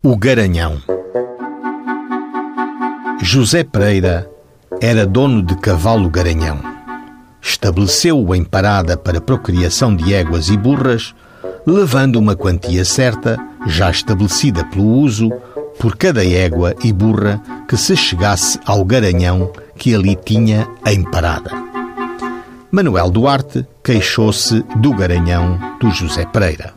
O Garanhão José Pereira era dono de cavalo garanhão. Estabeleceu-o em parada para procriação de éguas e burras, levando uma quantia certa, já estabelecida pelo uso, por cada égua e burra que se chegasse ao garanhão que ali tinha em parada. Manuel Duarte queixou-se do garanhão do José Pereira.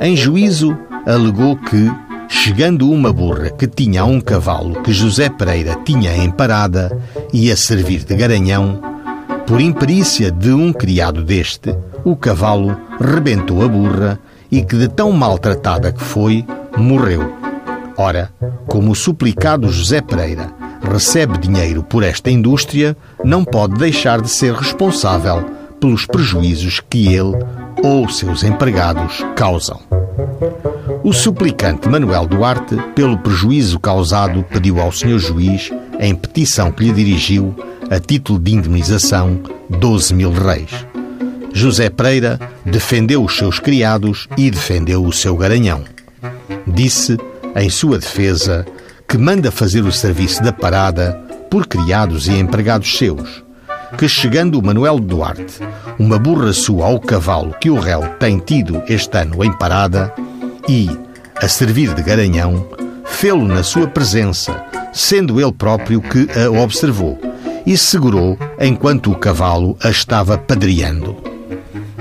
Em juízo, alegou que Chegando uma burra que tinha um cavalo que José Pereira tinha em parada e a servir de garanhão, por imperícia de um criado deste, o cavalo rebentou a burra e que de tão maltratada que foi, morreu. Ora, como o suplicado José Pereira recebe dinheiro por esta indústria, não pode deixar de ser responsável pelos prejuízos que ele ou seus empregados causam. O suplicante Manuel Duarte, pelo prejuízo causado, pediu ao senhor juiz, em petição que lhe dirigiu, a título de indemnização, 12 mil reis. José Pereira defendeu os seus criados e defendeu o seu garanhão. Disse, em sua defesa, que manda fazer o serviço da parada por criados e empregados seus, que chegando Manuel Duarte, uma burra sua ao cavalo que o réu tem tido este ano em parada, e, a servir de garanhão, fê-lo na sua presença, sendo ele próprio que a observou, e segurou enquanto o cavalo a estava padreando.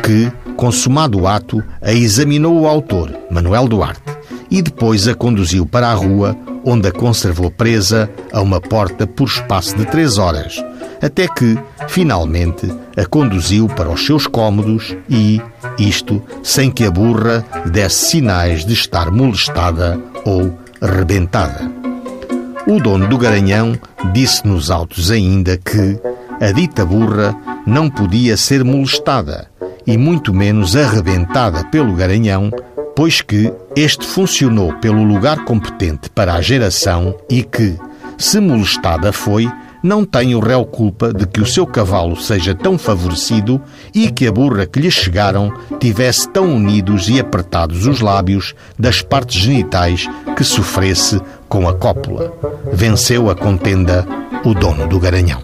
Que, consumado o ato, a examinou o autor, Manuel Duarte, e depois a conduziu para a rua, onde a conservou presa a uma porta por espaço de três horas, até que, finalmente, a conduziu para os seus cômodos e, isto sem que a burra desse sinais de estar molestada ou rebentada. O dono do garanhão disse nos autos ainda que a dita burra não podia ser molestada e muito menos arrebentada pelo garanhão, pois que este funcionou pelo lugar competente para a geração e que, se molestada foi, não tem o réu culpa de que o seu cavalo seja tão favorecido e que a burra que lhe chegaram tivesse tão unidos e apertados os lábios das partes genitais que sofresse com a cópula. Venceu a contenda o dono do garanhão.